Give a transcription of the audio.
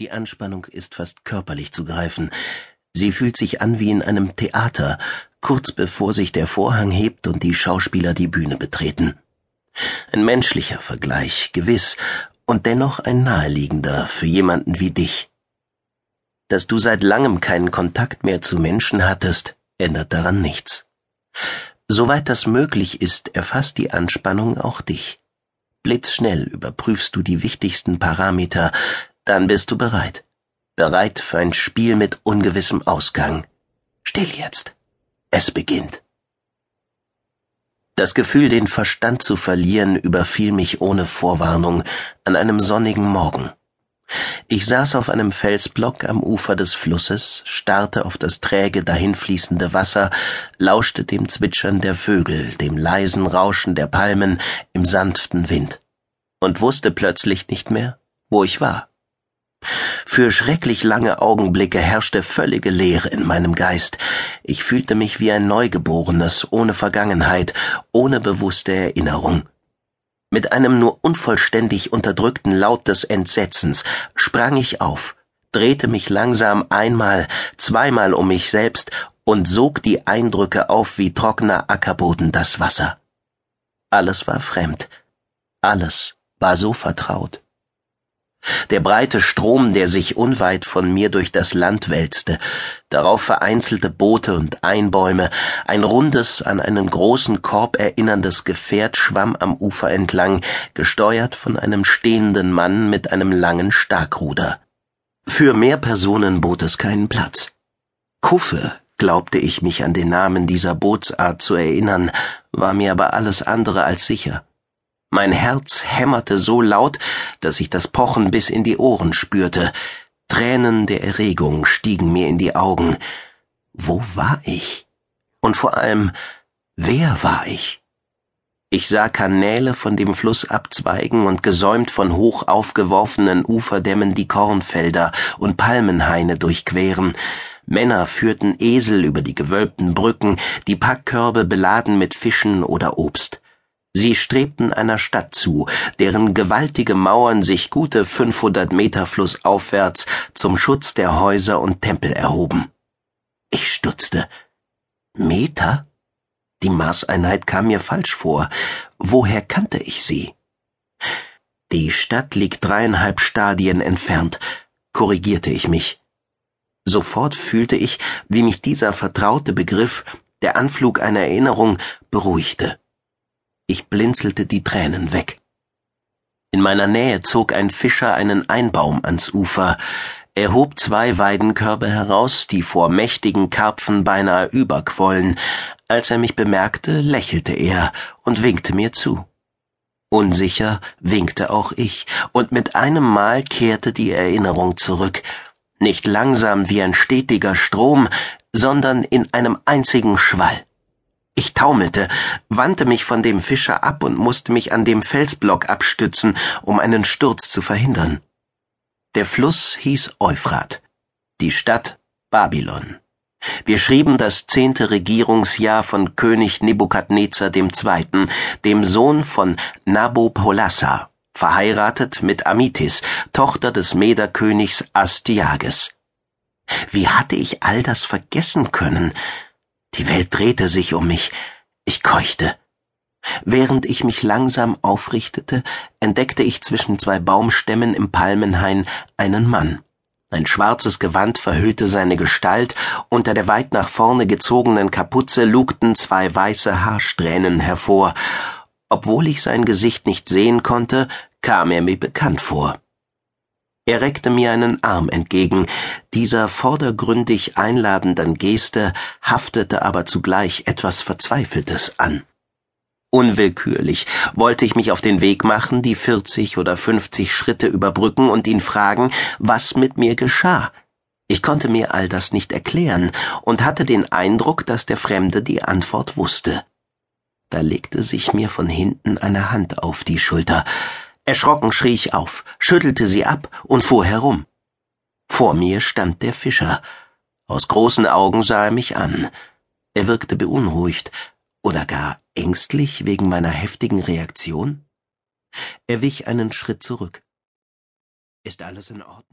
Die Anspannung ist fast körperlich zu greifen. Sie fühlt sich an wie in einem Theater, kurz bevor sich der Vorhang hebt und die Schauspieler die Bühne betreten. Ein menschlicher Vergleich, gewiss, und dennoch ein naheliegender für jemanden wie dich. Dass du seit langem keinen Kontakt mehr zu Menschen hattest, ändert daran nichts. Soweit das möglich ist, erfasst die Anspannung auch dich. Blitzschnell überprüfst du die wichtigsten Parameter, dann bist du bereit. Bereit für ein Spiel mit ungewissem Ausgang. Still jetzt. Es beginnt. Das Gefühl, den Verstand zu verlieren, überfiel mich ohne Vorwarnung an einem sonnigen Morgen. Ich saß auf einem Felsblock am Ufer des Flusses, starrte auf das träge dahinfließende Wasser, lauschte dem Zwitschern der Vögel, dem leisen Rauschen der Palmen im sanften Wind und wusste plötzlich nicht mehr, wo ich war. Für schrecklich lange Augenblicke herrschte völlige Leere in meinem Geist. Ich fühlte mich wie ein Neugeborenes, ohne Vergangenheit, ohne bewusste Erinnerung. Mit einem nur unvollständig unterdrückten Laut des Entsetzens sprang ich auf, drehte mich langsam einmal, zweimal um mich selbst und sog die Eindrücke auf wie trockener Ackerboden das Wasser. Alles war fremd, alles war so vertraut. Der breite Strom, der sich unweit von mir durch das Land wälzte, darauf vereinzelte Boote und Einbäume, ein rundes, an einen großen Korb erinnerndes Gefährt schwamm am Ufer entlang, gesteuert von einem stehenden Mann mit einem langen Starkruder. Für mehr Personen bot es keinen Platz. Kuffe, glaubte ich mich an den Namen dieser Bootsart zu erinnern, war mir aber alles andere als sicher. Mein Herz hämmerte so laut, dass ich das Pochen bis in die Ohren spürte. Tränen der Erregung stiegen mir in die Augen. Wo war ich? Und vor allem, wer war ich? Ich sah Kanäle von dem Fluss abzweigen und gesäumt von hoch aufgeworfenen Uferdämmen die Kornfelder und Palmenhaine durchqueren. Männer führten Esel über die gewölbten Brücken, die Packkörbe beladen mit Fischen oder Obst. Sie strebten einer Stadt zu, deren gewaltige Mauern sich gute 500 Meter flussaufwärts zum Schutz der Häuser und Tempel erhoben. Ich stutzte. Meter? Die Maßeinheit kam mir falsch vor. Woher kannte ich sie? Die Stadt liegt dreieinhalb Stadien entfernt, korrigierte ich mich. Sofort fühlte ich, wie mich dieser vertraute Begriff, der Anflug einer Erinnerung, beruhigte. Ich blinzelte die Tränen weg. In meiner Nähe zog ein Fischer einen Einbaum ans Ufer. Er hob zwei Weidenkörbe heraus, die vor mächtigen Karpfen beinahe überquollen. Als er mich bemerkte, lächelte er und winkte mir zu. Unsicher winkte auch ich, und mit einem Mal kehrte die Erinnerung zurück, nicht langsam wie ein stetiger Strom, sondern in einem einzigen Schwall. Ich taumelte, wandte mich von dem Fischer ab und musste mich an dem Felsblock abstützen, um einen Sturz zu verhindern. Der Fluss hieß Euphrat, die Stadt Babylon. Wir schrieben das zehnte Regierungsjahr von König Nebukadnezar II., dem Sohn von Nabopolassar, verheiratet mit Amitis, Tochter des Mederkönigs Astyages. Wie hatte ich all das vergessen können? Die Welt drehte sich um mich. Ich keuchte. Während ich mich langsam aufrichtete, entdeckte ich zwischen zwei Baumstämmen im Palmenhain einen Mann. Ein schwarzes Gewand verhüllte seine Gestalt, unter der weit nach vorne gezogenen Kapuze lugten zwei weiße Haarsträhnen hervor. Obwohl ich sein Gesicht nicht sehen konnte, kam er mir bekannt vor. Er reckte mir einen Arm entgegen, dieser vordergründig einladenden Geste haftete aber zugleich etwas Verzweifeltes an. Unwillkürlich wollte ich mich auf den Weg machen, die vierzig oder fünfzig Schritte überbrücken und ihn fragen, was mit mir geschah. Ich konnte mir all das nicht erklären und hatte den Eindruck, dass der Fremde die Antwort wusste. Da legte sich mir von hinten eine Hand auf die Schulter. Erschrocken schrie ich auf, schüttelte sie ab und fuhr herum. Vor mir stand der Fischer. Aus großen Augen sah er mich an. Er wirkte beunruhigt oder gar ängstlich wegen meiner heftigen Reaktion. Er wich einen Schritt zurück. Ist alles in Ordnung?